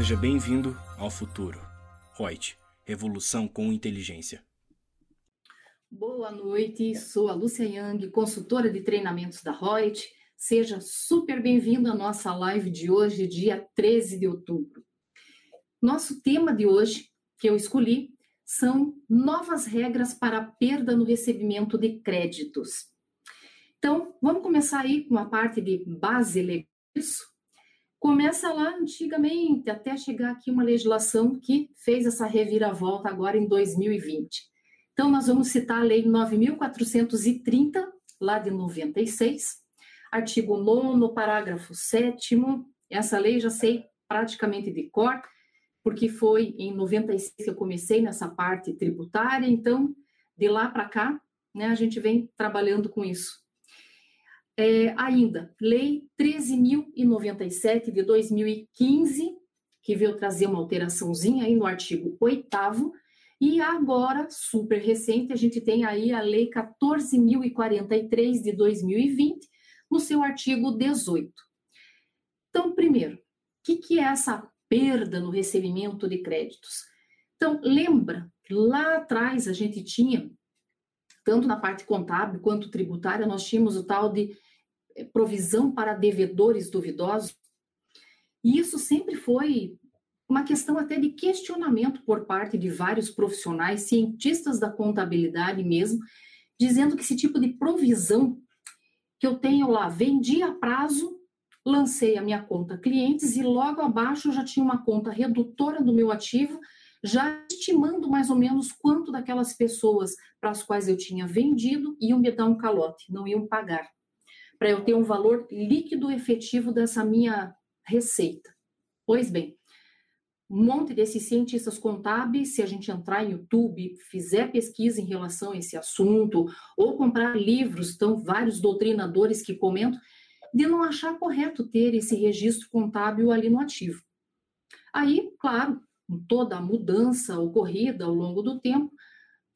Seja bem-vindo ao futuro. Reut, revolução com inteligência. Boa noite, sou a Lúcia Yang, consultora de treinamentos da Reut. Seja super bem-vindo à nossa live de hoje, dia 13 de outubro. Nosso tema de hoje, que eu escolhi, são novas regras para a perda no recebimento de créditos. Então, vamos começar aí com a parte de base legal. Começa lá antigamente, até chegar aqui uma legislação que fez essa reviravolta agora em 2020. Então, nós vamos citar a Lei 9.430, lá de 96, artigo 9, parágrafo 7. Essa lei já sei praticamente de cor, porque foi em 96 que eu comecei nessa parte tributária, então, de lá para cá, né, a gente vem trabalhando com isso. É, ainda, Lei 13.097 de 2015, que veio trazer uma alteraçãozinha aí no artigo 8 e agora, super recente, a gente tem aí a Lei 14.043 de 2020, no seu artigo 18. Então, primeiro, o que, que é essa perda no recebimento de créditos? Então, lembra que lá atrás a gente tinha, tanto na parte contábil quanto tributária, nós tínhamos o tal de provisão para devedores duvidosos. E isso sempre foi uma questão até de questionamento por parte de vários profissionais, cientistas da contabilidade mesmo, dizendo que esse tipo de provisão que eu tenho lá, vendi a prazo, lancei a minha conta clientes e logo abaixo eu já tinha uma conta redutora do meu ativo, já estimando mais ou menos quanto daquelas pessoas para as quais eu tinha vendido iam me dar um calote, não iam pagar para eu ter um valor líquido efetivo dessa minha receita. Pois bem, um monte desses cientistas contábeis, se a gente entrar em YouTube, fizer pesquisa em relação a esse assunto, ou comprar livros, estão vários doutrinadores que comentam, de não achar correto ter esse registro contábil ali no ativo. Aí, claro, com toda a mudança ocorrida ao longo do tempo,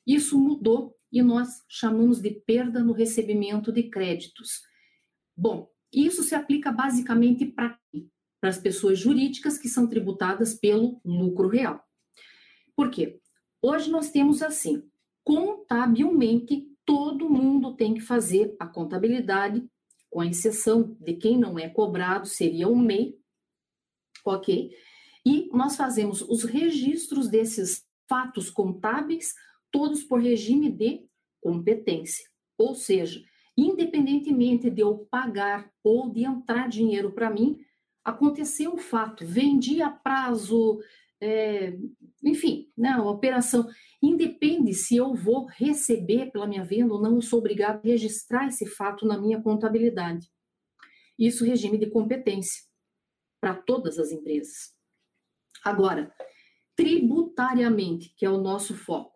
isso mudou e nós chamamos de perda no recebimento de créditos. Bom, isso se aplica basicamente para para as pessoas jurídicas que são tributadas pelo lucro real. Por quê? Hoje nós temos assim, contabilmente todo mundo tem que fazer a contabilidade, com a exceção de quem não é cobrado, seria o MEI, ok? E nós fazemos os registros desses fatos contábeis, todos por regime de competência. Ou seja, independentemente de eu pagar ou de entrar dinheiro para mim, aconteceu um fato, vendi a prazo, é, enfim, né, a operação. Independe se eu vou receber pela minha venda ou não, eu sou obrigado a registrar esse fato na minha contabilidade. Isso regime de competência para todas as empresas. Agora, tributariamente, que é o nosso foco.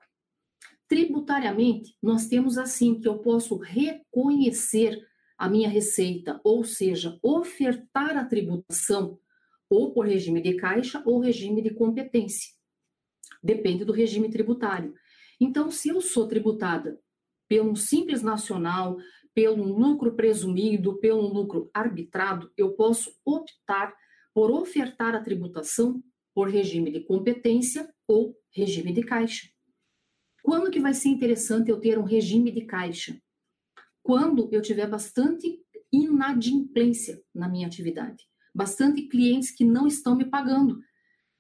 Tributariamente, nós temos assim que eu posso reconhecer a minha receita, ou seja, ofertar a tributação ou por regime de caixa ou regime de competência. Depende do regime tributário. Então, se eu sou tributada pelo simples nacional, pelo lucro presumido, pelo lucro arbitrado, eu posso optar por ofertar a tributação por regime de competência ou regime de caixa. Quando que vai ser interessante eu ter um regime de caixa? Quando eu tiver bastante inadimplência na minha atividade, bastante clientes que não estão me pagando.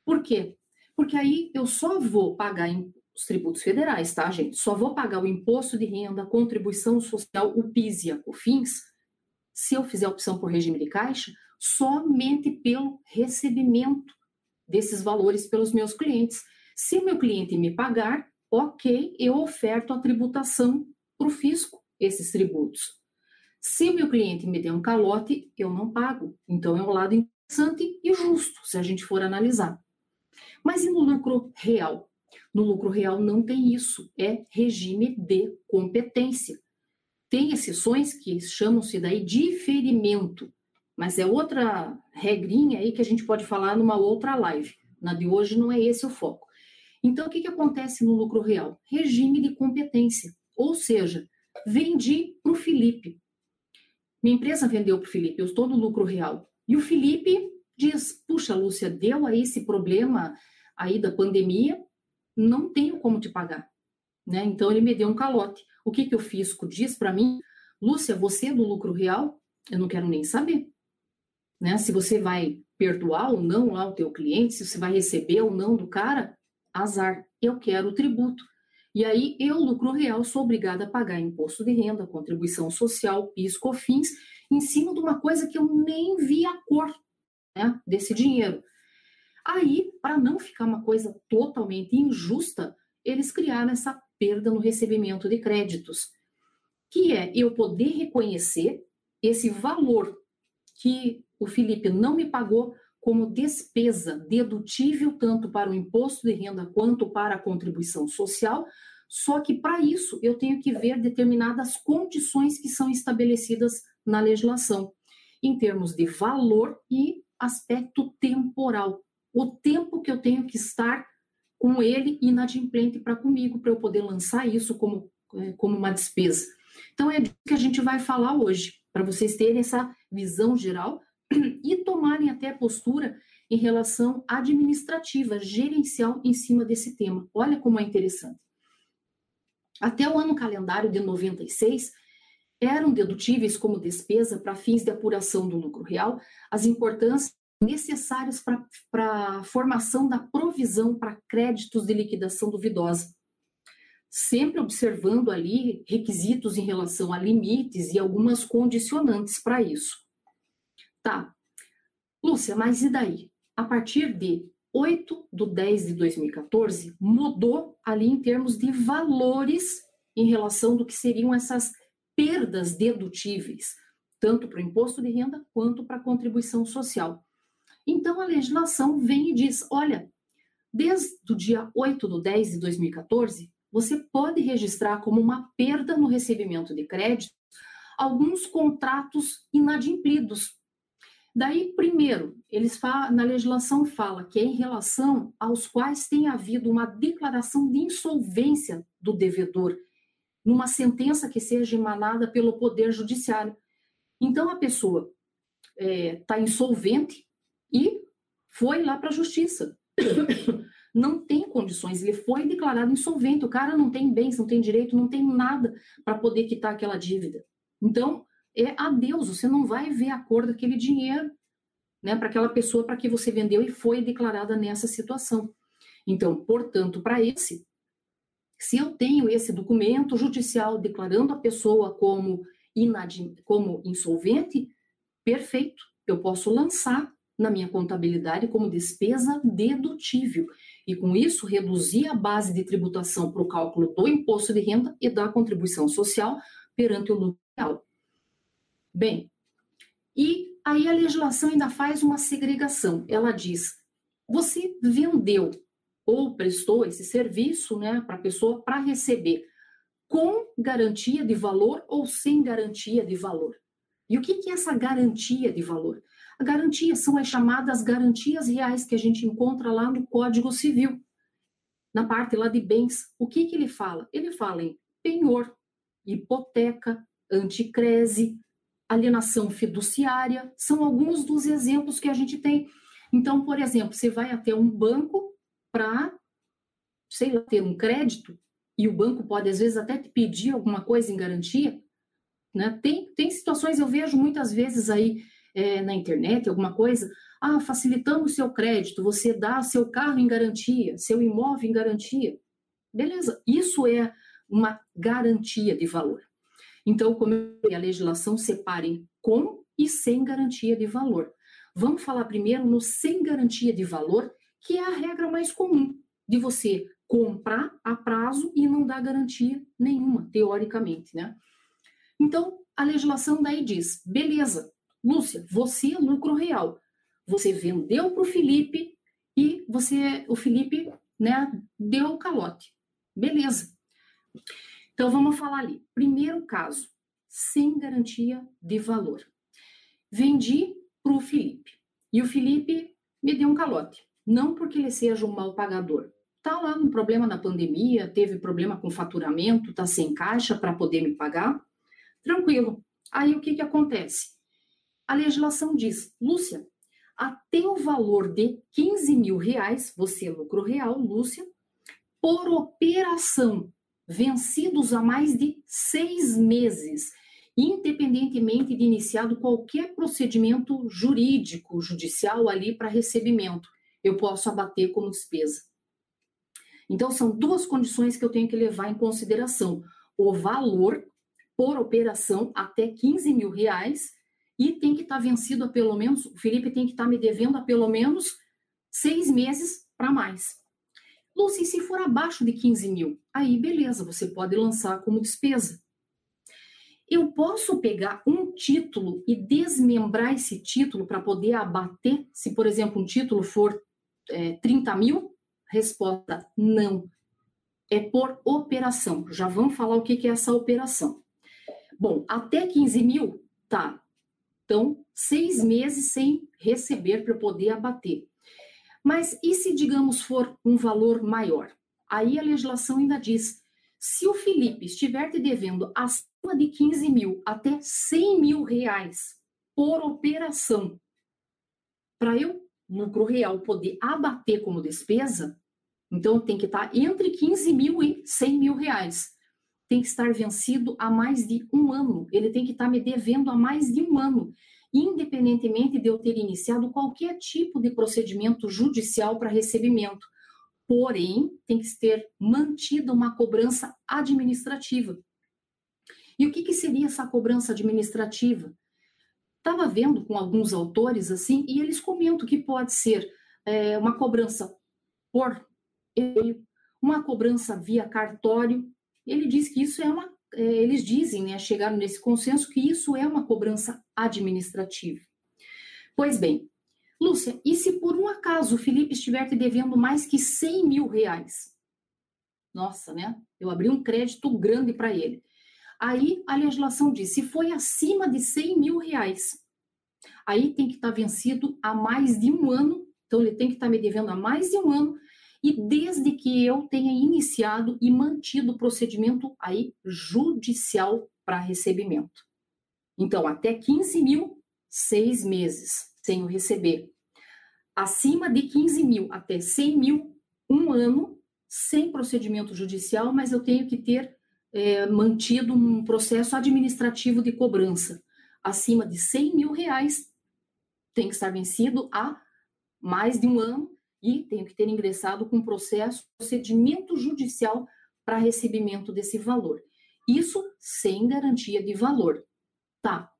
Por quê? Porque aí eu só vou pagar os tributos federais, tá, gente? Só vou pagar o imposto de renda, a contribuição social, o PIS e a COFINS, se eu fizer a opção por regime de caixa, somente pelo recebimento desses valores pelos meus clientes. Se o meu cliente me pagar, ok, eu oferto a tributação para o fisco, esses tributos. Se meu cliente me der um calote, eu não pago. Então é um lado interessante e justo, se a gente for analisar. Mas e no lucro real? No lucro real não tem isso, é regime de competência. Tem exceções que chamam-se daí diferimento, mas é outra regrinha aí que a gente pode falar numa outra live. Na de hoje não é esse o foco. Então, o que, que acontece no lucro real? Regime de competência. Ou seja, vendi para o Felipe. Minha empresa vendeu para o Felipe, eu estou no lucro real. E o Felipe diz: puxa, Lúcia, deu aí esse problema aí da pandemia, não tenho como te pagar. Né? Então ele me deu um calote. O que, que o fisco diz para mim? Lúcia, você é do lucro real, eu não quero nem saber. Né? Se você vai perdoar ou não lá o teu cliente, se você vai receber ou não do cara, azar. Eu quero o tributo. E aí eu, lucro real, sou obrigada a pagar imposto de renda, contribuição social, PIS, COFINS, em cima de uma coisa que eu nem vi a cor né, desse dinheiro. Aí, para não ficar uma coisa totalmente injusta, eles criaram essa perda no recebimento de créditos, que é eu poder reconhecer esse valor que o Felipe não me pagou como despesa dedutível tanto para o imposto de renda quanto para a contribuição social, só que para isso eu tenho que ver determinadas condições que são estabelecidas na legislação, em termos de valor e aspecto temporal. O tempo que eu tenho que estar com ele inadimplente para comigo, para eu poder lançar isso como, é, como uma despesa. Então é disso que a gente vai falar hoje, para vocês terem essa visão geral e tomarem até postura em relação administrativa, gerencial em cima desse tema. Olha como é interessante. Até o ano calendário de 96, eram dedutíveis como despesa para fins de apuração do lucro real as importâncias necessárias para a formação da provisão para créditos de liquidação duvidosa, sempre observando ali requisitos em relação a limites e algumas condicionantes para isso. Tá. Lúcia, mas e daí? A partir de 8 de 10 de 2014, mudou ali em termos de valores em relação do que seriam essas perdas dedutíveis, tanto para o imposto de renda quanto para a contribuição social. Então a legislação vem e diz: olha, desde o dia 8 de 10 de 2014, você pode registrar como uma perda no recebimento de crédito alguns contratos inadimplidos. Daí, primeiro, eles na legislação fala que é em relação aos quais tem havido uma declaração de insolvência do devedor numa sentença que seja emanada pelo Poder Judiciário. Então, a pessoa está é, tá insolvente e foi lá para a Justiça. não tem condições, ele foi declarado insolvente, o cara não tem bens, não tem direito, não tem nada para poder quitar aquela dívida. Então, é adeus, você não vai ver a cor daquele dinheiro né, para aquela pessoa para que você vendeu e foi declarada nessa situação. Então, portanto, para esse, se eu tenho esse documento judicial declarando a pessoa como, inadim, como insolvente, perfeito, eu posso lançar na minha contabilidade como despesa dedutível e com isso reduzir a base de tributação para o cálculo do imposto de renda e da contribuição social perante o lucro real. Bem, e aí a legislação ainda faz uma segregação. Ela diz: você vendeu ou prestou esse serviço né, para a pessoa para receber com garantia de valor ou sem garantia de valor. E o que, que é essa garantia de valor? A garantia são as chamadas garantias reais que a gente encontra lá no Código Civil, na parte lá de bens. O que, que ele fala? Ele fala em penhor, hipoteca, anticrese, alienação fiduciária, são alguns dos exemplos que a gente tem. Então, por exemplo, você vai até um banco para, sei lá, ter um crédito, e o banco pode, às vezes, até te pedir alguma coisa em garantia. Né? Tem, tem situações, eu vejo muitas vezes aí é, na internet, alguma coisa, ah, facilitando o seu crédito, você dá seu carro em garantia, seu imóvel em garantia. Beleza, isso é uma garantia de valor. Então, como a legislação separem com e sem garantia de valor. Vamos falar primeiro no sem garantia de valor, que é a regra mais comum de você comprar a prazo e não dar garantia nenhuma, teoricamente, né? Então, a legislação daí diz: beleza, Lúcia, você é lucro real. Você vendeu para o Felipe e você, o Felipe, né, deu o calote. Beleza. Então vamos falar ali. Primeiro caso, sem garantia de valor. Vendi para o Felipe e o Felipe me deu um calote. Não porque ele seja um mal pagador. Tá lá no problema na pandemia, teve problema com faturamento, tá sem caixa para poder me pagar. Tranquilo. Aí o que que acontece? A legislação diz, Lúcia, até o valor de 15 mil reais, você lucro real, Lúcia, por operação, vencidos há mais de seis meses, independentemente de iniciado qualquer procedimento jurídico, judicial ali para recebimento, eu posso abater como despesa. Então, são duas condições que eu tenho que levar em consideração: o valor por operação até 15 mil reais e tem que estar tá vencido a pelo menos, o Felipe tem que estar tá me devendo a pelo menos seis meses para mais. Lúcia, se for abaixo de 15 mil, aí beleza, você pode lançar como despesa. Eu posso pegar um título e desmembrar esse título para poder abater, se, por exemplo, um título for é, 30 mil? Resposta: não. É por operação. Já vamos falar o que é essa operação. Bom, até 15 mil, tá. Então, seis meses sem receber para poder abater. Mas e se, digamos, for um valor maior? Aí a legislação ainda diz: se o Felipe estiver te devendo acima de 15 mil até 100 mil reais por operação, para eu, lucro real, poder abater como despesa, então tem que estar entre 15 mil e 100 mil reais. Tem que estar vencido há mais de um ano. Ele tem que estar me devendo há mais de um ano independentemente de eu ter iniciado qualquer tipo de procedimento judicial para recebimento. Porém, tem que ter mantida uma cobrança administrativa. E o que, que seria essa cobrança administrativa? Estava vendo com alguns autores assim, e eles comentam que pode ser é, uma cobrança por e-mail, uma cobrança via cartório. Ele diz que isso é uma eles dizem, né, chegaram nesse consenso que isso é uma cobrança administrativa. Pois bem, Lúcia, e se por um acaso o Felipe estiver te devendo mais que 100 mil reais? Nossa, né? Eu abri um crédito grande para ele. Aí a legislação diz: se foi acima de 100 mil reais, aí tem que estar tá vencido há mais de um ano. Então ele tem que estar tá me devendo há mais de um ano e desde que eu tenha iniciado e mantido o procedimento aí judicial para recebimento. Então, até 15 mil, seis meses sem o receber. Acima de 15 mil até 100 mil, um ano sem procedimento judicial, mas eu tenho que ter é, mantido um processo administrativo de cobrança. Acima de 100 mil reais, tem que estar vencido há mais de um ano e tenho que ter ingressado com processo, procedimento judicial para recebimento desse valor. Isso sem garantia de valor. Tá.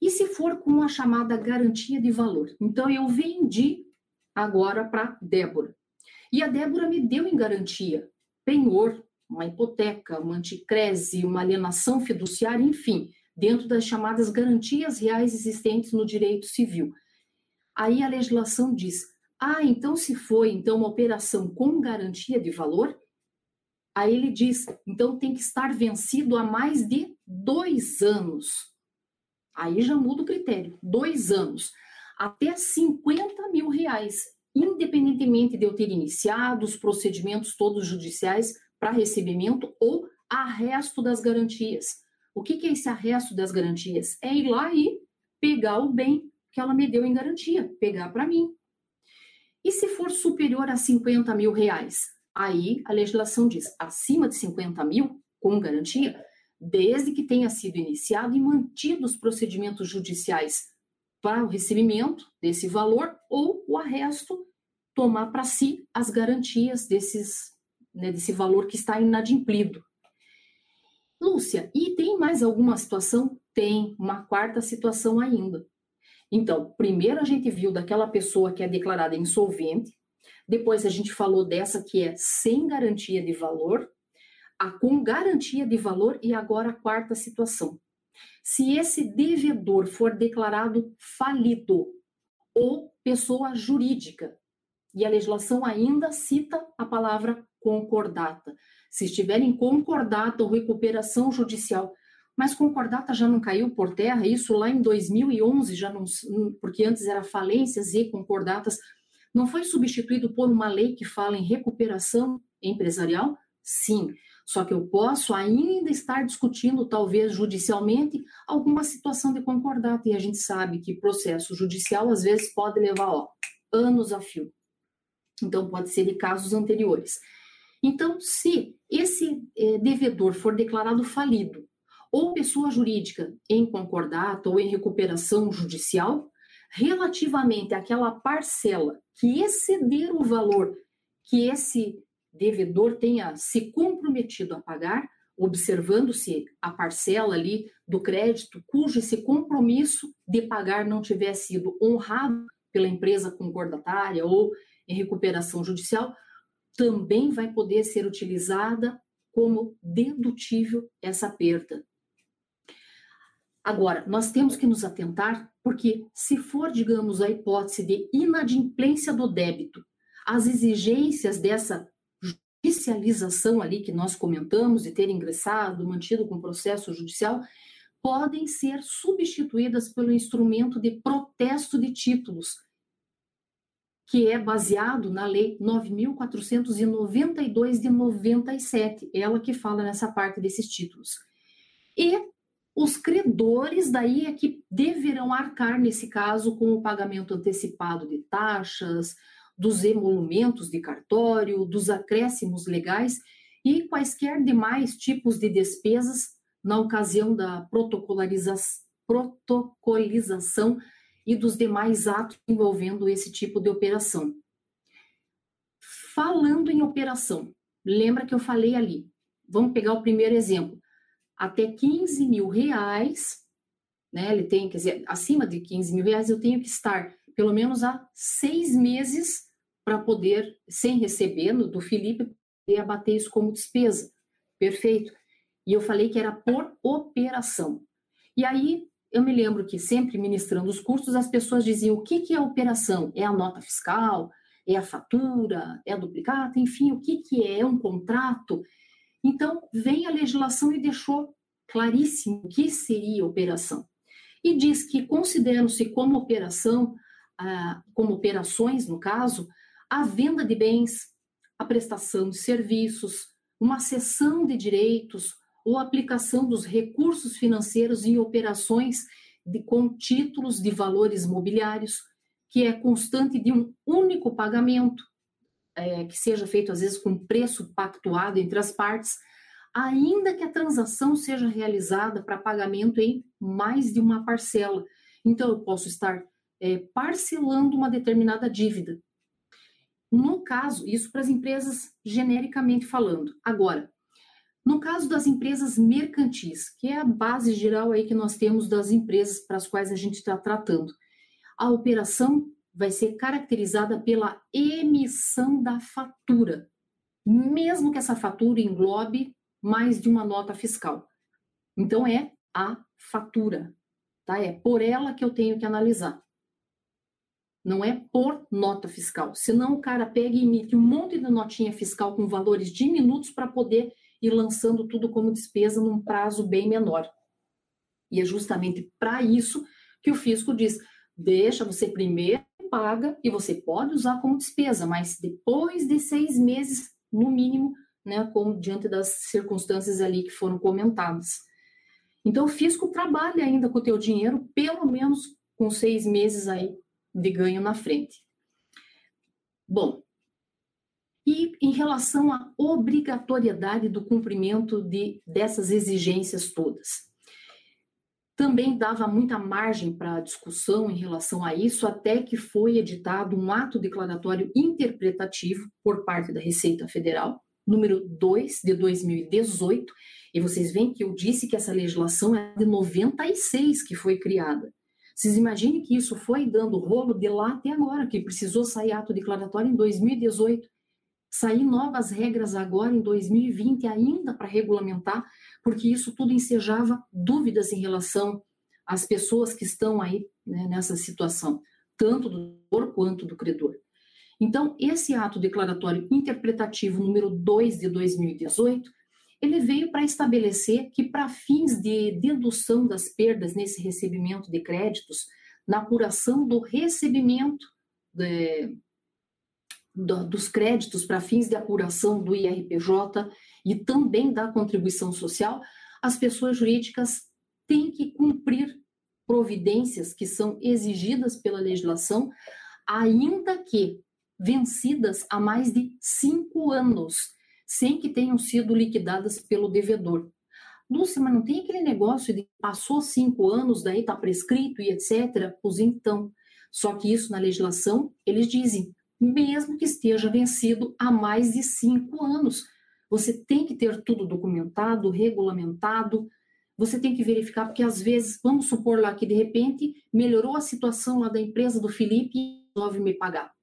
E se for com a chamada garantia de valor? Então eu vendi agora para Débora. E a Débora me deu em garantia penhor, uma hipoteca, uma anticrese, uma alienação fiduciária, enfim, dentro das chamadas garantias reais existentes no direito civil. Aí a legislação diz: ah, então se foi então uma operação com garantia de valor, aí ele diz, então tem que estar vencido há mais de dois anos. Aí já muda o critério, dois anos, até 50 mil reais, independentemente de eu ter iniciado os procedimentos todos judiciais para recebimento ou arresto das garantias. O que, que é esse arresto das garantias? É ir lá e pegar o bem que ela me deu em garantia, pegar para mim. E se for superior a 50 mil reais? Aí a legislação diz acima de 50 mil, com garantia, desde que tenha sido iniciado e mantido os procedimentos judiciais para o recebimento desse valor ou o arresto tomar para si as garantias desses, né, desse valor que está inadimplido. Lúcia, e tem mais alguma situação? Tem uma quarta situação ainda. Então, primeiro a gente viu daquela pessoa que é declarada insolvente, depois a gente falou dessa que é sem garantia de valor, a com garantia de valor e agora a quarta situação. Se esse devedor for declarado falido ou pessoa jurídica, e a legislação ainda cita a palavra concordata. Se estiver em concordata ou recuperação judicial, mas concordata já não caiu por terra, isso lá em 2011 já não, porque antes era falências e concordatas, não foi substituído por uma lei que fala em recuperação empresarial? Sim. Só que eu posso ainda estar discutindo, talvez judicialmente, alguma situação de concordata. E a gente sabe que processo judicial, às vezes, pode levar ó, anos a fio. Então, pode ser de casos anteriores. Então, se esse é, devedor for declarado falido, ou pessoa jurídica em concordata ou em recuperação judicial, relativamente àquela parcela que exceder o valor que esse devedor tenha se comprometido a pagar, observando-se a parcela ali do crédito cujo esse compromisso de pagar não tiver sido honrado pela empresa concordatária ou em recuperação judicial, também vai poder ser utilizada como dedutível essa perda. Agora, nós temos que nos atentar, porque se for, digamos, a hipótese de inadimplência do débito, as exigências dessa judicialização ali que nós comentamos, de ter ingressado, mantido com processo judicial, podem ser substituídas pelo instrumento de protesto de títulos, que é baseado na Lei 9.492 de 97, ela que fala nessa parte desses títulos. E os credores daí é que deverão arcar, nesse caso, com o pagamento antecipado de taxas, dos emolumentos de cartório, dos acréscimos legais e quaisquer demais tipos de despesas na ocasião da protocoliza protocolização e dos demais atos envolvendo esse tipo de operação. Falando em operação, lembra que eu falei ali? Vamos pegar o primeiro exemplo. Até 15 mil reais, né? Ele tem, quer dizer, acima de 15 mil reais, eu tenho que estar pelo menos há seis meses para poder, sem receber do Felipe, poder abater isso como despesa. Perfeito. E eu falei que era por operação. E aí eu me lembro que sempre ministrando os cursos, as pessoas diziam o que, que é operação? É a nota fiscal? É a fatura? É a duplicata? Enfim, o que, que é? É um contrato? Então, vem a legislação e deixou claríssimo o que seria operação. E diz que consideram-se como operação, ah, como operações, no caso, a venda de bens, a prestação de serviços, uma cessão de direitos ou aplicação dos recursos financeiros em operações de, com títulos de valores mobiliários, que é constante de um único pagamento, é, que seja feito às vezes com preço pactuado entre as partes, ainda que a transação seja realizada para pagamento em mais de uma parcela. Então, eu posso estar é, parcelando uma determinada dívida, no caso, isso para as empresas genericamente falando. Agora, no caso das empresas mercantis, que é a base geral aí que nós temos das empresas para as quais a gente está tratando, a operação vai ser caracterizada pela emissão da fatura, mesmo que essa fatura englobe mais de uma nota fiscal. Então é a fatura, tá? É por ela que eu tenho que analisar não é por nota fiscal. Senão o cara pega e emite um monte de notinha fiscal com valores diminutos para poder ir lançando tudo como despesa num prazo bem menor. E é justamente para isso que o fisco diz: deixa você primeiro paga e você pode usar como despesa, mas depois de seis meses, no mínimo, né, como diante das circunstâncias ali que foram comentadas. Então, o fisco trabalha ainda com o teu dinheiro, pelo menos com seis meses aí de ganho na frente. Bom, e em relação à obrigatoriedade do cumprimento de, dessas exigências todas. Também dava muita margem para discussão em relação a isso, até que foi editado um ato declaratório interpretativo por parte da Receita Federal, número 2 de 2018, e vocês veem que eu disse que essa legislação é de 96 que foi criada. Vocês imaginem que isso foi dando rolo de lá até agora, que precisou sair ato declaratório em 2018, sair novas regras agora em 2020 ainda para regulamentar, porque isso tudo ensejava dúvidas em relação às pessoas que estão aí né, nessa situação, tanto do dor quanto do credor. Então, esse ato declaratório interpretativo número 2 de 2018 ele veio para estabelecer que, para fins de dedução das perdas nesse recebimento de créditos, na apuração do recebimento de, do, dos créditos para fins de apuração do IRPJ e também da contribuição social, as pessoas jurídicas têm que cumprir providências que são exigidas pela legislação, ainda que vencidas há mais de cinco anos, sem que tenham sido liquidadas pelo devedor. Lúcia, mas não tem aquele negócio de passou cinco anos, daí está prescrito e etc. Pois então. Só que isso na legislação, eles dizem, mesmo que esteja vencido há mais de cinco anos. Você tem que ter tudo documentado, regulamentado, você tem que verificar, porque às vezes, vamos supor lá que de repente melhorou a situação lá da empresa do Felipe e resolve me pagar.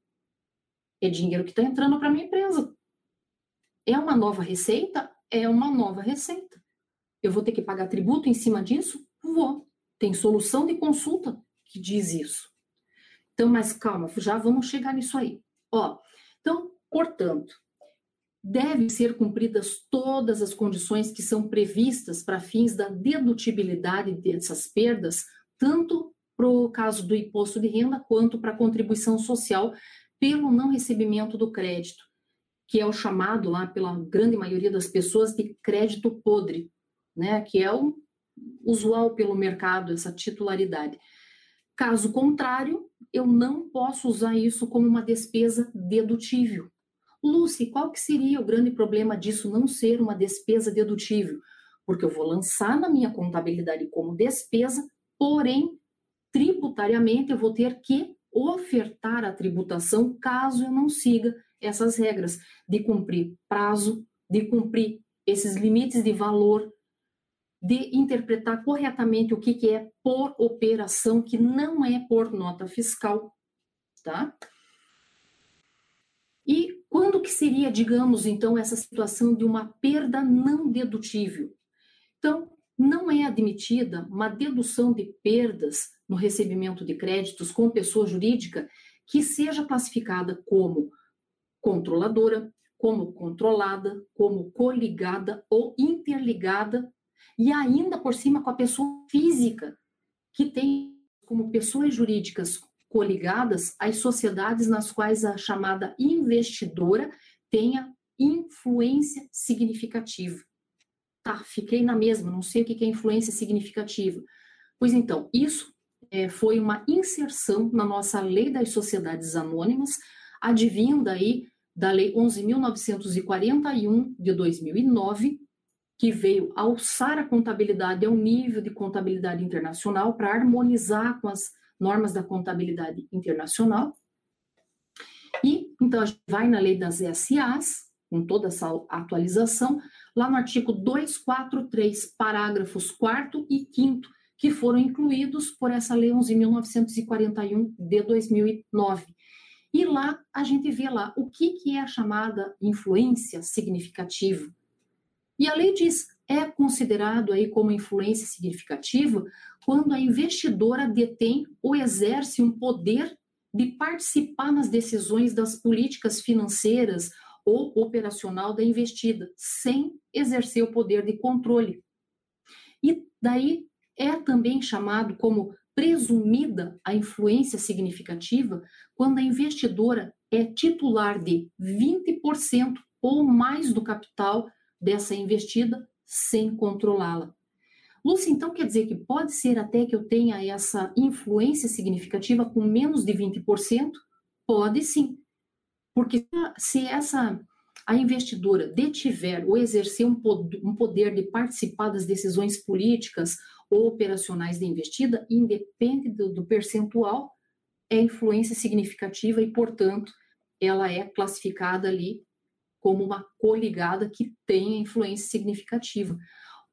É dinheiro que está entrando para minha empresa. É uma nova receita? É uma nova receita. Eu vou ter que pagar tributo em cima disso? Vou. Tem solução de consulta que diz isso. Então, mas calma, já vamos chegar nisso aí. Ó, então, portanto, devem ser cumpridas todas as condições que são previstas para fins da dedutibilidade dessas perdas, tanto para o caso do imposto de renda quanto para a contribuição social pelo não recebimento do crédito, que é o chamado lá pela grande maioria das pessoas de crédito podre, né, que é o usual pelo mercado essa titularidade. Caso contrário, eu não posso usar isso como uma despesa dedutível. Lucy, qual que seria o grande problema disso não ser uma despesa dedutível? Porque eu vou lançar na minha contabilidade como despesa, porém, tributariamente eu vou ter que ofertar a tributação caso eu não siga essas regras de cumprir prazo, de cumprir esses limites de valor, de interpretar corretamente o que, que é por operação, que não é por nota fiscal, tá? E quando que seria, digamos, então, essa situação de uma perda não dedutível? Então, não é admitida uma dedução de perdas no recebimento de créditos com pessoa jurídica que seja classificada como controladora, como controlada, como coligada ou interligada e ainda por cima com a pessoa física, que tem como pessoas jurídicas coligadas as sociedades nas quais a chamada investidora tenha influência significativa. Tá, fiquei na mesma, não sei o que é influência significativa. Pois então, isso é, foi uma inserção na nossa lei das sociedades anônimas, advinda aí da lei 11.941 de 2009, que veio alçar a contabilidade ao nível de contabilidade internacional para harmonizar com as normas da contabilidade internacional. E então a gente vai na lei das SAs, com toda essa atualização, lá no artigo 243, parágrafos 4 e 5 que foram incluídos por essa lei 11.941 de 2009. E lá a gente vê lá o que, que é a chamada influência significativa. E a lei diz, é considerado aí como influência significativa quando a investidora detém ou exerce um poder de participar nas decisões das políticas financeiras ou operacional da investida, sem exercer o poder de controle. E daí é também chamado como presumida a influência significativa quando a investidora é titular de 20% ou mais do capital dessa investida sem controlá-la. Lúcia, então quer dizer que pode ser até que eu tenha essa influência significativa com menos de 20%? Pode sim. Porque se essa a investidora detiver ou exercer um poder de participar das decisões políticas ou operacionais da investida, independe do, do percentual, é influência significativa e, portanto, ela é classificada ali como uma coligada que tem influência significativa.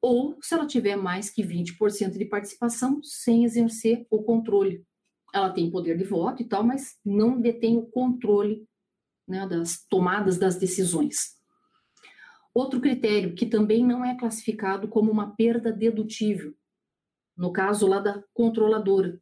Ou se ela tiver mais que 20% de participação sem exercer o controle. Ela tem poder de voto e tal, mas não detém o controle né, das tomadas das decisões. Outro critério que também não é classificado como uma perda dedutível, no caso lá da controladora.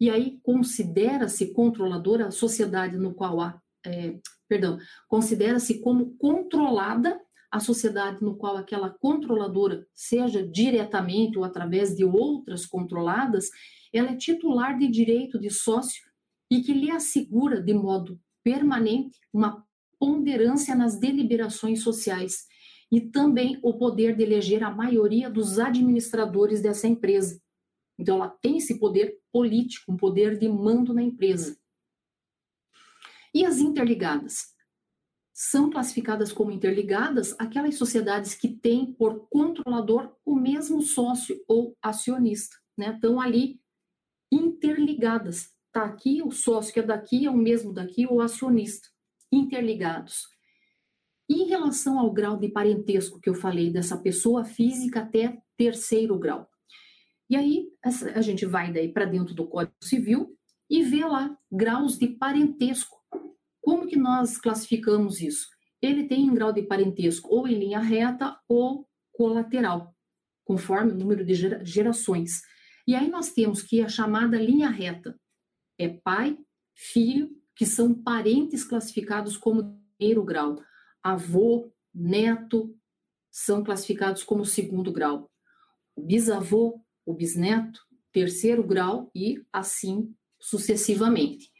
E aí considera-se controladora a sociedade no qual há é, perdão, considera-se como controlada a sociedade no qual aquela controladora, seja diretamente ou através de outras controladas, ela é titular de direito de sócio e que lhe assegura de modo permanente uma ponderância nas deliberações sociais. e também o poder de eleger a maioria dos administradores dessa empresa. Então, ela tem esse poder político, um poder de mando na empresa. E as interligadas? São classificadas como interligadas aquelas sociedades que têm por controlador o mesmo sócio ou acionista, né? Estão ali interligadas. Tá aqui, o sócio que é daqui é o mesmo daqui, o acionista, interligados. Em relação ao grau de parentesco que eu falei, dessa pessoa física até terceiro grau. E aí a gente vai daí para dentro do Código Civil e vê lá graus de parentesco. Como que nós classificamos isso? Ele tem um grau de parentesco ou em linha reta ou colateral, conforme o número de gerações. E aí nós temos que a chamada linha reta é pai, filho, que são parentes classificados como primeiro grau. Avô, neto são classificados como segundo grau. O bisavô, o bisneto, terceiro grau e assim sucessivamente.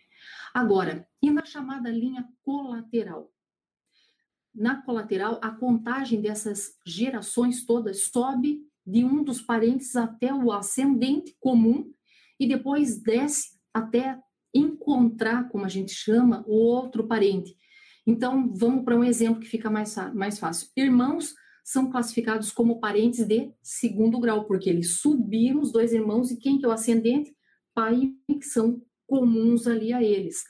Agora, e na chamada linha colateral? Na colateral, a contagem dessas gerações todas sobe de um dos parentes até o ascendente comum e depois desce até encontrar, como a gente chama, o outro parente. Então, vamos para um exemplo que fica mais, mais fácil. Irmãos são classificados como parentes de segundo grau, porque eles subiram os dois irmãos e quem que é o ascendente? Pai e mãe, que são comuns ali a eles.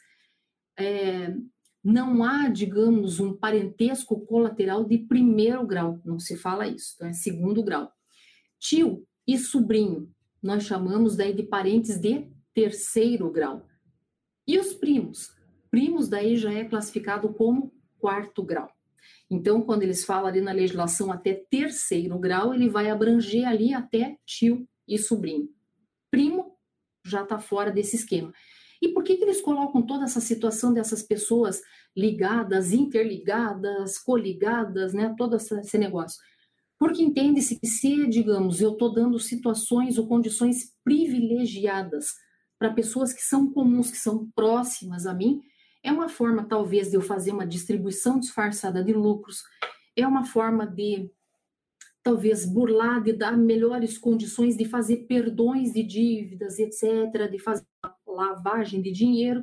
É, não há, digamos, um parentesco colateral de primeiro grau, não se fala isso, então é segundo grau. Tio e sobrinho, nós chamamos daí de parentes de terceiro grau. E os primos? Primos daí já é classificado como quarto grau. Então, quando eles falam ali na legislação até terceiro grau, ele vai abranger ali até tio e sobrinho. Primo já está fora desse esquema. E por que, que eles colocam toda essa situação dessas pessoas ligadas, interligadas, coligadas, né? Todo esse negócio? Porque entende-se que se, digamos, eu estou dando situações ou condições privilegiadas para pessoas que são comuns, que são próximas a mim, é uma forma, talvez, de eu fazer uma distribuição disfarçada de lucros, é uma forma de, talvez, burlar, de dar melhores condições de fazer perdões de dívidas, etc., de fazer lavagem de dinheiro,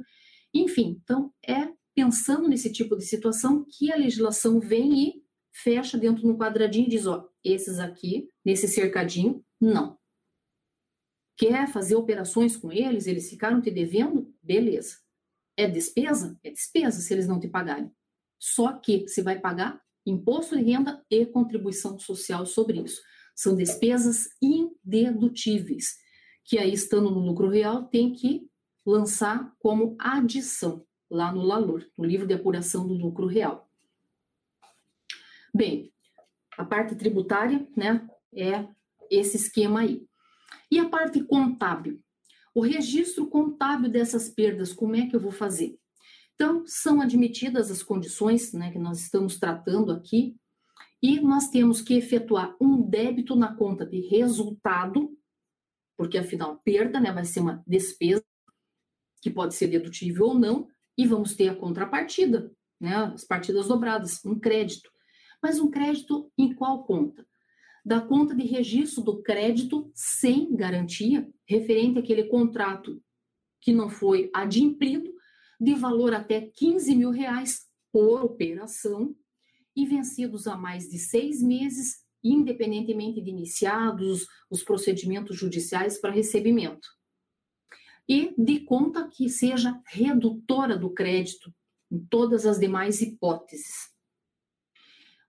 enfim. Então, é pensando nesse tipo de situação que a legislação vem e fecha dentro de um quadradinho e diz, ó, esses aqui, nesse cercadinho, não. Quer fazer operações com eles, eles ficaram te devendo? Beleza. É despesa? É despesa se eles não te pagarem. Só que você vai pagar imposto de renda e contribuição social sobre isso. São despesas indedutíveis, que aí, estando no lucro real, tem que lançar como adição lá no LALUR, no livro de apuração do lucro real. Bem, a parte tributária, né, é esse esquema aí. E a parte contábil? O registro contábil dessas perdas, como é que eu vou fazer? Então, são admitidas as condições né, que nós estamos tratando aqui, e nós temos que efetuar um débito na conta de resultado, porque afinal, perda né, vai ser uma despesa, que pode ser dedutível ou não, e vamos ter a contrapartida, né, as partidas dobradas, um crédito. Mas um crédito em qual conta? Da conta de registro do crédito sem garantia, referente àquele contrato que não foi adimplido, de valor até 15 mil reais por operação e vencidos há mais de seis meses, independentemente de iniciados os procedimentos judiciais para recebimento. E de conta que seja redutora do crédito em todas as demais hipóteses.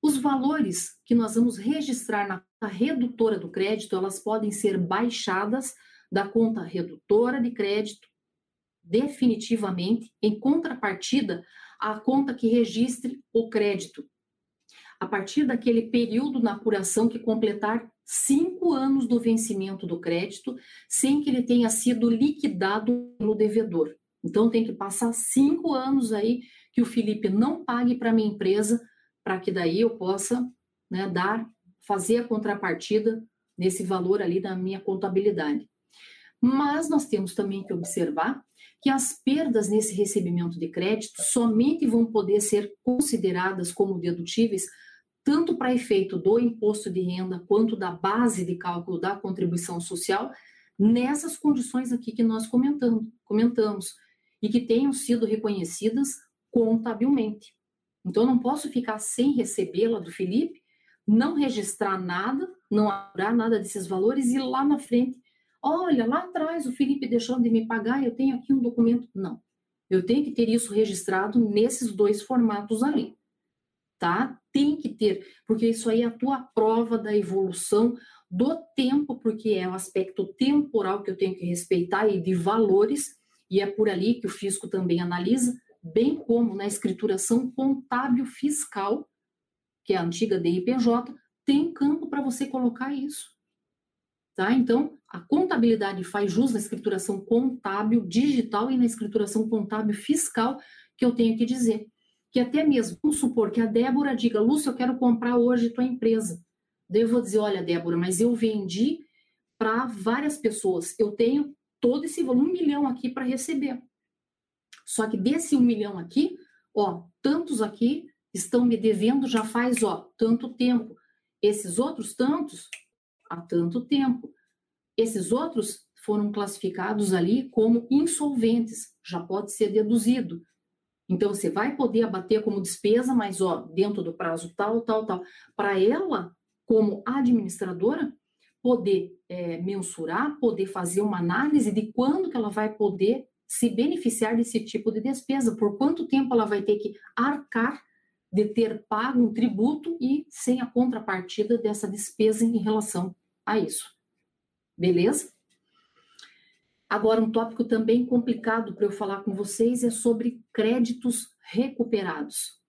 Os valores que nós vamos registrar na conta redutora do crédito, elas podem ser baixadas da conta redutora de crédito definitivamente em contrapartida à conta que registre o crédito. A partir daquele período na apuração que completar cinco anos do vencimento do crédito, sem que ele tenha sido liquidado pelo devedor. Então, tem que passar cinco anos aí que o Felipe não pague para minha empresa para que daí eu possa né, dar, fazer a contrapartida nesse valor ali da minha contabilidade. Mas nós temos também que observar que as perdas nesse recebimento de crédito somente vão poder ser consideradas como dedutíveis tanto para efeito do imposto de renda quanto da base de cálculo da contribuição social, nessas condições aqui que nós comentamos, comentamos e que tenham sido reconhecidas contabilmente. Então, eu não posso ficar sem recebê-la do Felipe, não registrar nada, não apurar nada desses valores e lá na frente, olha, lá atrás o Felipe deixou de me pagar, eu tenho aqui um documento. Não. Eu tenho que ter isso registrado nesses dois formatos ali. Tá? Tem que ter, porque isso aí é a tua prova da evolução do tempo, porque é o aspecto temporal que eu tenho que respeitar e de valores, e é por ali que o fisco também analisa, bem como na escrituração contábil fiscal, que é a antiga DIPJ, tem campo para você colocar isso. Tá? Então, a contabilidade faz jus na escrituração contábil digital e na escrituração contábil fiscal, que eu tenho que dizer. Que até mesmo, vamos supor que a Débora diga, Lúcia, eu quero comprar hoje tua empresa. Daí eu vou dizer, olha, Débora, mas eu vendi para várias pessoas. Eu tenho todo esse volume, um milhão aqui para receber. Só que desse um milhão aqui, ó, tantos aqui estão me devendo já faz, ó, tanto tempo. Esses outros tantos, há tanto tempo. Esses outros foram classificados ali como insolventes, já pode ser deduzido. Então, você vai poder abater como despesa, mas, ó, dentro do prazo tal, tal, tal. Para ela, como administradora, poder é, mensurar, poder fazer uma análise de quando que ela vai poder se beneficiar desse tipo de despesa, por quanto tempo ela vai ter que arcar de ter pago um tributo e sem a contrapartida dessa despesa em relação a isso. Beleza? Agora, um tópico também complicado para eu falar com vocês é sobre créditos recuperados.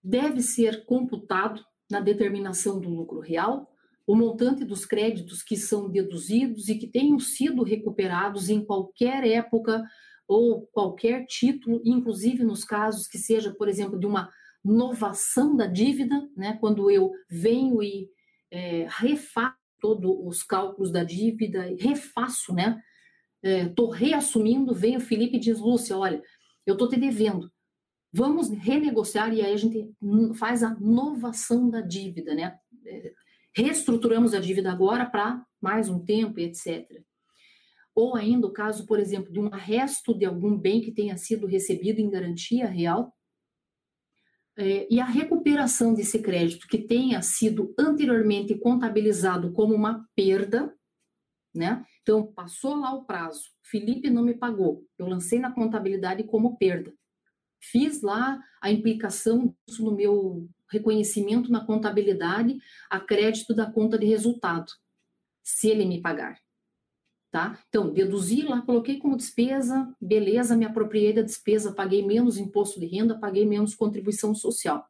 Deve ser computado na determinação do lucro real o montante dos créditos que são deduzidos e que tenham sido recuperados em qualquer época ou qualquer título, inclusive nos casos que seja, por exemplo, de uma novação da dívida, né, quando eu venho e é, refaço todos os cálculos da dívida, refaço, né, estou é, reassumindo, vem o Felipe e diz, Lúcia, olha, eu estou te devendo, vamos renegociar e aí a gente faz a novação da dívida, né, é, reestruturamos a dívida agora para mais um tempo e etc. Ou ainda o caso, por exemplo, de um arresto de algum bem que tenha sido recebido em garantia real, é, e a recuperação desse crédito que tenha sido anteriormente contabilizado como uma perda, né? Então, passou lá o prazo, Felipe não me pagou, eu lancei na contabilidade como perda. Fiz lá a implicação disso no meu reconhecimento na contabilidade a crédito da conta de resultado, se ele me pagar tá? Então, deduzi lá, coloquei como despesa, beleza, me apropriei da despesa, paguei menos imposto de renda, paguei menos contribuição social.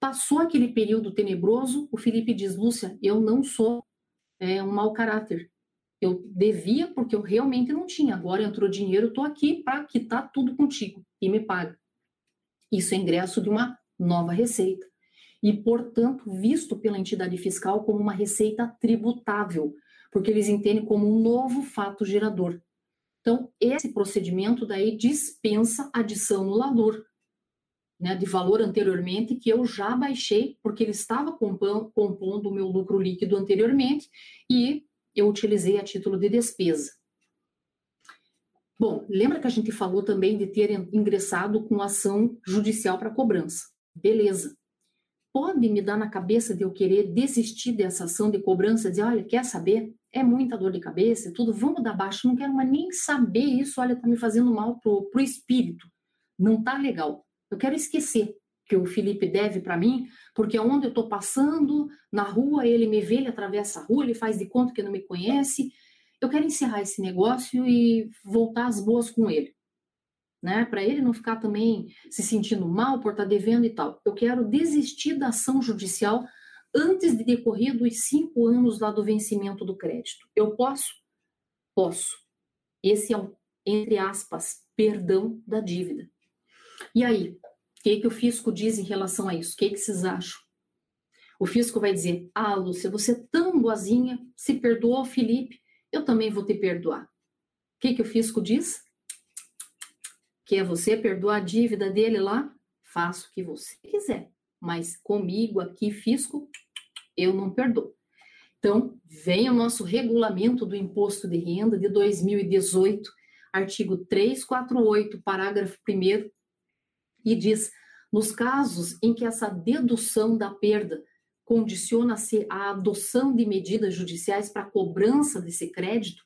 Passou aquele período tenebroso, o Felipe diz, Lúcia, eu não sou é, um mau caráter. Eu devia porque eu realmente não tinha. Agora entrou dinheiro, tô aqui para quitar tudo contigo e me paga. Isso é ingresso de uma nova receita. E, portanto, visto pela entidade fiscal como uma receita tributável, porque eles entendem como um novo fato gerador. Então, esse procedimento daí dispensa adição no valor, né, de valor anteriormente que eu já baixei, porque ele estava compondo o meu lucro líquido anteriormente e eu utilizei a título de despesa. Bom, lembra que a gente falou também de ter ingressado com ação judicial para cobrança? Beleza. Pode me dar na cabeça de eu querer desistir dessa ação de cobrança, dizer, olha, quer saber? é muita dor de cabeça e tudo, vamos dar baixo, não quero mais nem saber isso, olha, tá me fazendo mal pro, pro espírito, não tá legal. Eu quero esquecer que o Felipe deve para mim, porque onde eu tô passando, na rua, ele me vê, ele atravessa a rua, ele faz de conta que não me conhece. Eu quero encerrar esse negócio e voltar às boas com ele. Né, para ele não ficar também se sentindo mal por estar tá devendo e tal. Eu quero desistir da ação judicial antes de decorrido os cinco anos lá do vencimento do crédito. Eu posso? Posso. Esse é um, entre aspas, perdão da dívida. E aí, o que, que o fisco diz em relação a isso? O que, que vocês acham? O fisco vai dizer: Ah, Lúcia, você é tão boazinha, se perdoou Felipe, eu também vou te perdoar. O que, que o fisco diz? Que é você perdoar a dívida dele lá? Faça o que você quiser. mas comigo aqui, fisco, eu não perdoo. Então, vem o nosso regulamento do imposto de renda de 2018, artigo 348, parágrafo 1 e diz: nos casos em que essa dedução da perda condiciona-se à adoção de medidas judiciais para cobrança desse crédito,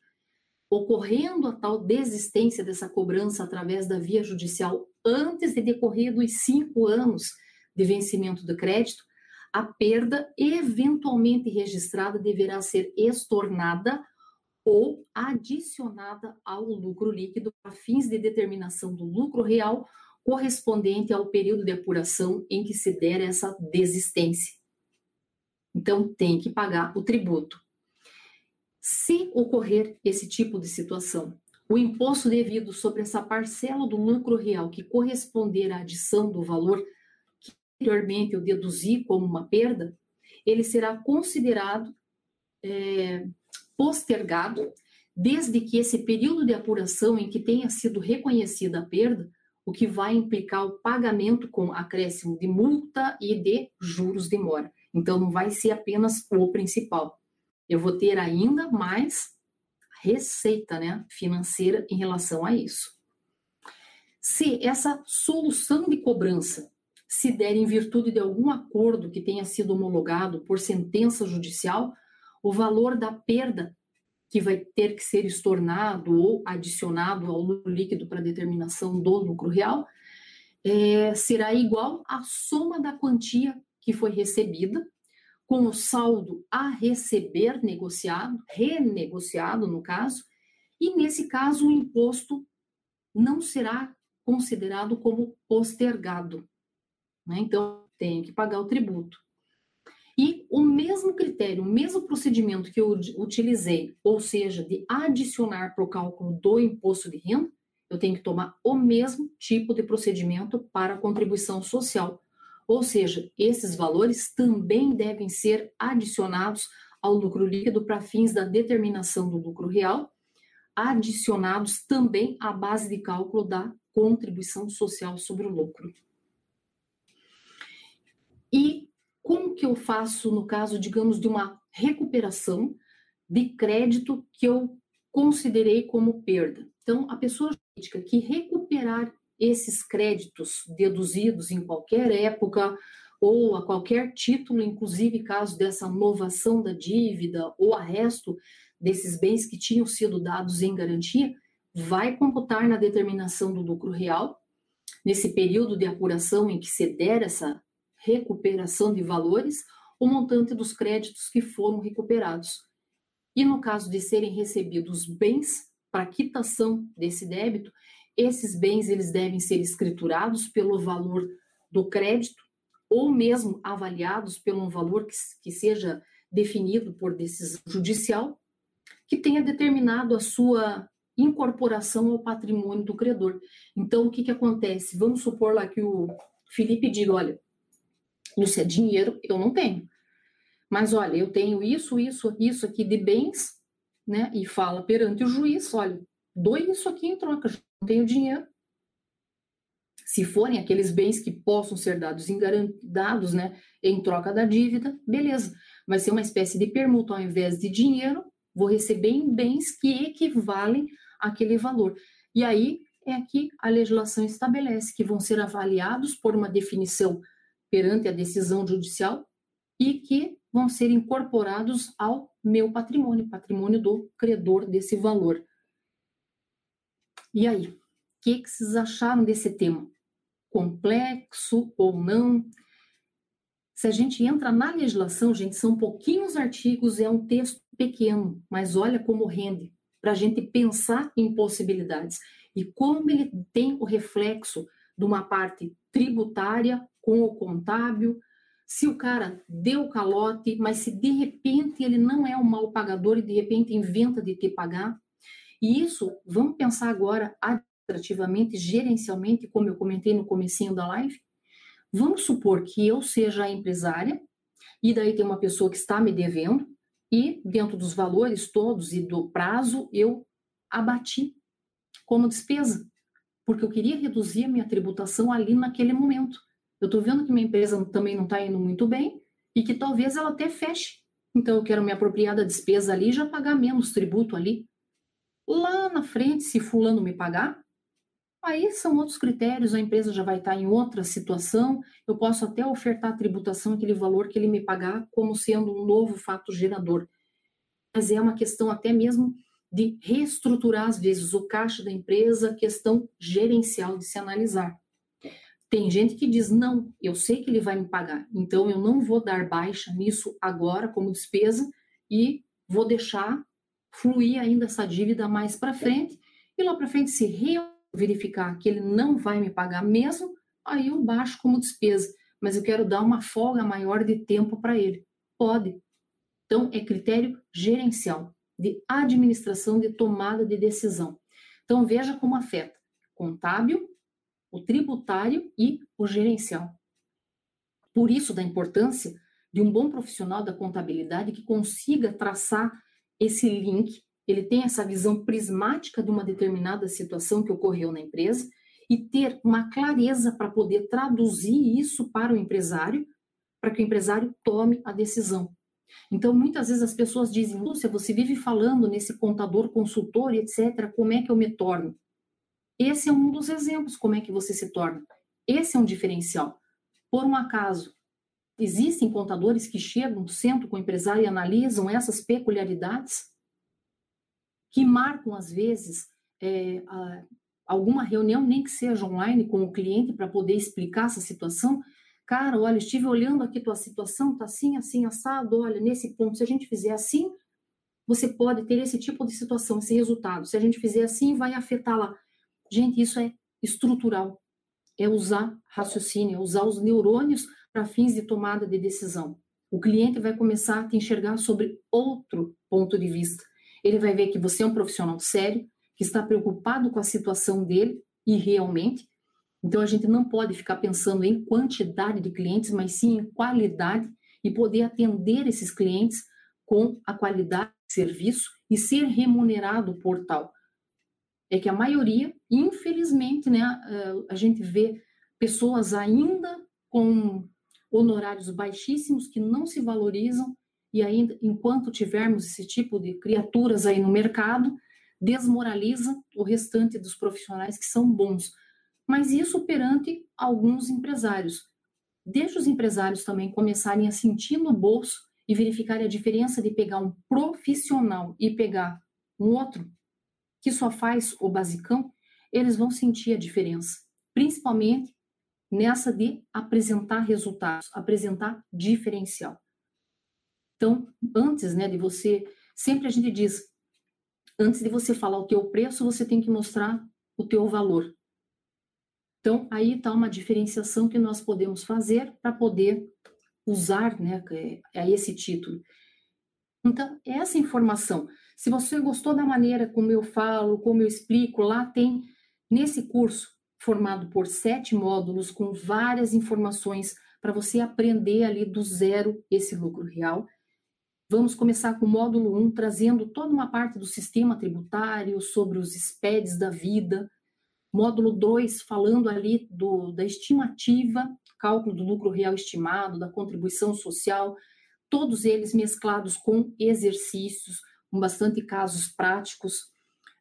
ocorrendo a tal desistência dessa cobrança através da via judicial antes de decorridos cinco anos de vencimento do crédito, a perda eventualmente registrada deverá ser estornada ou adicionada ao lucro líquido para fins de determinação do lucro real correspondente ao período de apuração em que se der essa desistência. Então, tem que pagar o tributo. Se ocorrer esse tipo de situação, o imposto devido sobre essa parcela do lucro real que corresponder à adição do valor que anteriormente eu deduzi como uma perda, ele será considerado é, postergado desde que esse período de apuração em que tenha sido reconhecida a perda, o que vai implicar o pagamento com acréscimo de multa e de juros de mora. Então, não vai ser apenas o principal. Eu vou ter ainda mais receita né, financeira em relação a isso. Se essa solução de cobrança se der em virtude de algum acordo que tenha sido homologado por sentença judicial, o valor da perda que vai ter que ser estornado ou adicionado ao lucro líquido para determinação do lucro real, é, será igual à soma da quantia que foi recebida, com o saldo a receber negociado, renegociado no caso, e nesse caso o imposto não será considerado como postergado. Né? Então, tem que pagar o tributo. E o mesmo critério, o mesmo procedimento que eu utilizei, ou seja, de adicionar para o cálculo do imposto de renda, eu tenho que tomar o mesmo tipo de procedimento para a contribuição social, ou seja, esses valores também devem ser adicionados ao lucro líquido para fins da determinação do lucro real, adicionados também à base de cálculo da contribuição social sobre o lucro. E que eu faço no caso, digamos, de uma recuperação de crédito que eu considerei como perda? Então, a pessoa jurídica que recuperar esses créditos deduzidos em qualquer época ou a qualquer título, inclusive caso dessa novação da dívida ou arresto desses bens que tinham sido dados em garantia, vai computar na determinação do lucro real, nesse período de apuração em que se der essa recuperação de valores, o montante dos créditos que foram recuperados. E no caso de serem recebidos bens para quitação desse débito, esses bens eles devem ser escriturados pelo valor do crédito ou mesmo avaliados pelo valor que, que seja definido por decisão judicial que tenha determinado a sua incorporação ao patrimônio do credor. Então, o que, que acontece? Vamos supor lá que o Felipe diga, olha, Lúcia, dinheiro eu não tenho. Mas olha, eu tenho isso, isso, isso aqui de bens, né? E fala perante o juiz, olha, dou isso aqui em troca, não tenho dinheiro. Se forem aqueles bens que possam ser dados em dados, né, em troca da dívida, beleza. Vai ser uma espécie de permuta ao invés de dinheiro, vou receber em bens que equivalem àquele valor. E aí é que a legislação estabelece que vão ser avaliados por uma definição perante a decisão judicial e que vão ser incorporados ao meu patrimônio, patrimônio do credor desse valor. E aí, o que, que vocês acharam desse tema? Complexo ou não? Se a gente entra na legislação, gente, são pouquinhos artigos, é um texto pequeno, mas olha como rende para a gente pensar em possibilidades e como ele tem o reflexo de uma parte tributária com o contábil. Se o cara deu calote, mas se de repente ele não é um mal pagador e de repente inventa de te pagar, e isso, vamos pensar agora administrativamente, gerencialmente, como eu comentei no comecinho da live. Vamos supor que eu seja a empresária e daí tem uma pessoa que está me devendo e dentro dos valores todos e do prazo eu abati como despesa, porque eu queria reduzir a minha tributação ali naquele momento. Eu estou vendo que minha empresa também não está indo muito bem e que talvez ela até feche. Então, eu quero me apropriar da despesa ali e já pagar menos tributo ali. Lá na frente, se fulano me pagar, aí são outros critérios, a empresa já vai estar em outra situação, eu posso até ofertar a tributação, aquele valor que ele me pagar, como sendo um novo fato gerador. Mas é uma questão até mesmo de reestruturar, às vezes, o caixa da empresa, questão gerencial de se analisar. Tem gente que diz: não, eu sei que ele vai me pagar, então eu não vou dar baixa nisso agora como despesa e vou deixar fluir ainda essa dívida mais para frente, e lá para frente, se verificar que ele não vai me pagar mesmo, aí eu baixo como despesa, mas eu quero dar uma folga maior de tempo para ele. Pode. Então, é critério gerencial, de administração de tomada de decisão. Então, veja como afeta contábil, o tributário e o gerencial. Por isso, da importância de um bom profissional da contabilidade que consiga traçar esse link, ele tem essa visão prismática de uma determinada situação que ocorreu na empresa e ter uma clareza para poder traduzir isso para o empresário, para que o empresário tome a decisão. Então, muitas vezes as pessoas dizem, Lúcia, você vive falando nesse contador, consultor etc., como é que eu me torno? Esse é um dos exemplos, como é que você se torna. Esse é um diferencial. Por um acaso, Existem contadores que chegam, sentam com o empresário e analisam essas peculiaridades, que marcam, às vezes, é, a, alguma reunião, nem que seja online, com o cliente, para poder explicar essa situação. Cara, olha, estive olhando aqui tua situação, tá assim, assim, assado, olha, nesse ponto, se a gente fizer assim, você pode ter esse tipo de situação, esse resultado. Se a gente fizer assim, vai afetar lá. Gente, isso é estrutural. É usar raciocínio, é usar os neurônios para fins de tomada de decisão. O cliente vai começar a te enxergar sobre outro ponto de vista. Ele vai ver que você é um profissional sério, que está preocupado com a situação dele e realmente. Então a gente não pode ficar pensando em quantidade de clientes, mas sim em qualidade e poder atender esses clientes com a qualidade de serviço e ser remunerado por tal. É que a maioria, infelizmente, né, a gente vê pessoas ainda com honorários baixíssimos que não se valorizam e ainda enquanto tivermos esse tipo de criaturas aí no mercado, desmoraliza o restante dos profissionais que são bons. Mas isso perante alguns empresários. Deixa os empresários também começarem a sentir no bolso e verificar a diferença de pegar um profissional e pegar um outro que só faz o basicão, eles vão sentir a diferença, principalmente nessa de apresentar resultados, apresentar diferencial. Então, antes, né, de você, sempre a gente diz, antes de você falar o teu preço, você tem que mostrar o teu valor. Então, aí está uma diferenciação que nós podemos fazer para poder usar, né, é, é esse título. Então, essa informação, se você gostou da maneira como eu falo, como eu explico, lá tem nesse curso formado por sete módulos com várias informações para você aprender ali do zero esse lucro real. Vamos começar com o módulo 1, trazendo toda uma parte do sistema tributário, sobre os SPEDs da vida. Módulo 2, falando ali do, da estimativa, cálculo do lucro real estimado, da contribuição social, todos eles mesclados com exercícios, com bastante casos práticos.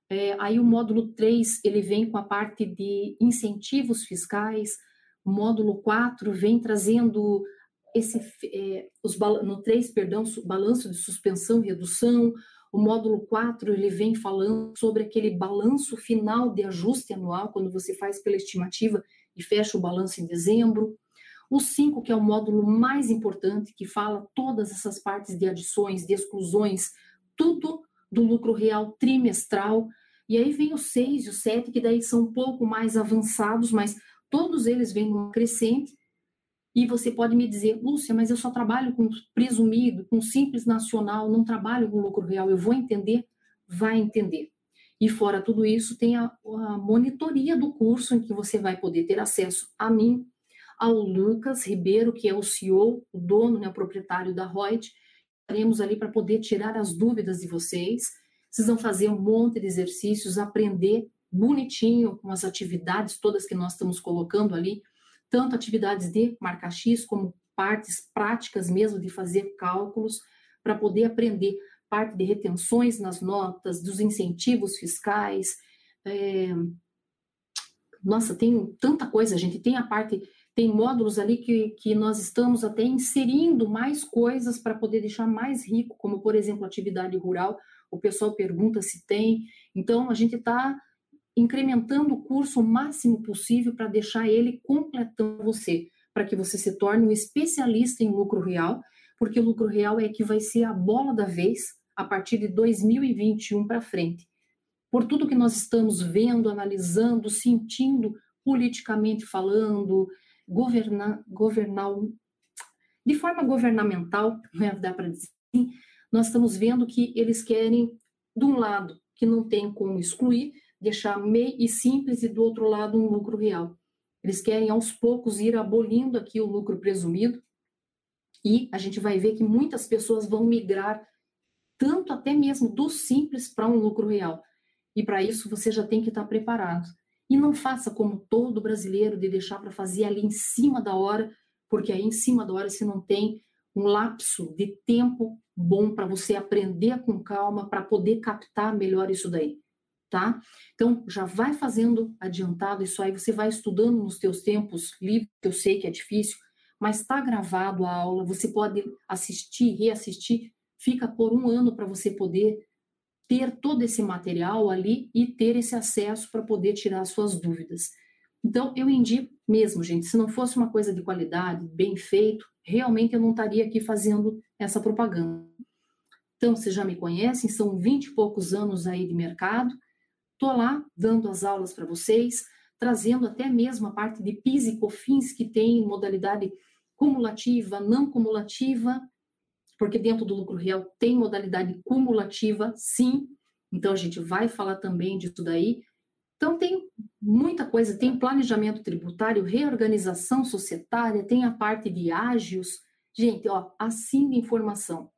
É, aí o módulo 3, ele vem com a parte de incentivos fiscais, o módulo 4 vem trazendo esse, é, os, no 3, perdão, balanço de suspensão e redução, o módulo 4, ele vem falando sobre aquele balanço final de ajuste anual, quando você faz pela estimativa e fecha o balanço em dezembro. O 5, que é o módulo mais importante, que fala todas essas partes de adições, de exclusões, tudo do lucro real trimestral. E aí vem o 6 e o 7, que daí são um pouco mais avançados, mas todos eles vêm numa crescente. E você pode me dizer, Lúcia, mas eu só trabalho com presumido, com simples nacional, não trabalho com lucro real. Eu vou entender? Vai entender. E fora tudo isso, tem a, a monitoria do curso, em que você vai poder ter acesso a mim, ao Lucas Ribeiro, que é o CEO, o dono, né, o proprietário da Reut, estaremos ali para poder tirar as dúvidas de vocês. Vocês vão fazer um monte de exercícios, aprender bonitinho com as atividades todas que nós estamos colocando ali. tanto atividades de marca X como partes práticas mesmo de fazer cálculos para poder aprender parte de retenções nas notas, dos incentivos fiscais. É... Nossa, tem tanta coisa, gente. Tem a parte, tem módulos ali que, que nós estamos até inserindo mais coisas para poder deixar mais rico, como por exemplo atividade rural. O pessoal pergunta se tem. Então, a gente está incrementando o curso o máximo possível para deixar ele completando você, para que você se torne um especialista em lucro real, porque o lucro real é que vai ser a bola da vez a partir de 2021 para frente. Por tudo que nós estamos vendo, analisando, sentindo, politicamente falando, governar, governar de forma governamental, né, dá para dizer assim, nós estamos vendo que eles querem, de um lado, que não tem como excluir, deixar meio e simples, e do outro lado, um lucro real. Eles querem, aos poucos, ir abolindo aqui o lucro presumido, e a gente vai ver que muitas pessoas vão migrar tanto até mesmo do simples para um lucro real. E para isso você já tem que estar preparado. E não faça como todo brasileiro de deixar para fazer ali em cima da hora, porque aí em cima da hora você não tem um lapso de tempo bom para você aprender com calma, para poder captar melhor isso daí, tá? Então, já vai fazendo adiantado isso aí, você vai estudando nos teus tempos livres, que eu sei que é difícil, mas está gravado a aula, você pode assistir, reassistir, fica por um ano para você poder ter todo esse material ali e ter esse acesso para poder tirar suas dúvidas. Então, eu indico mesmo, gente, se não fosse uma coisa de qualidade, bem feito, realmente eu não estaria aqui fazendo essa propaganda. Então, vocês já me conhecem, são 20 e poucos anos aí de mercado, estou lá dando as aulas para vocês, trazendo até mesmo a parte de PIS e COFINS, que tem modalidade cumulativa, não cumulativa, porque dentro do lucro real tem modalidade cumulativa, sim. Então a gente vai falar também disso daí. Então tem muita coisa, tem planejamento tributário, reorganização societária, tem a parte de ágios. Gente, ó, de informação.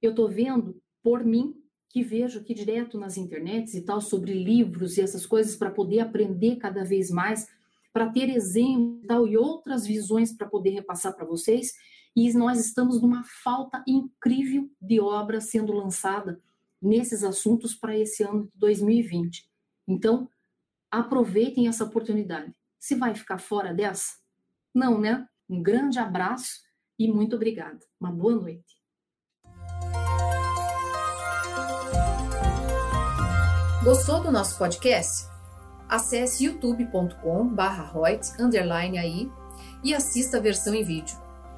Eu tô vendo por mim que vejo aqui direto nas internets e tal sobre livros e essas coisas para poder aprender cada vez mais, para ter exemplo e tal e outras visões para poder repassar para vocês e nós estamos numa falta incrível de obra sendo lançada nesses assuntos para esse ano de 2020. Então, aproveitem essa oportunidade. Se vai ficar fora dessa? Não, né? Um grande abraço e muito obrigada. Uma boa noite. Gostou do nosso podcast? Acesse youtube.com/reut_aí e assista a versão em vídeo.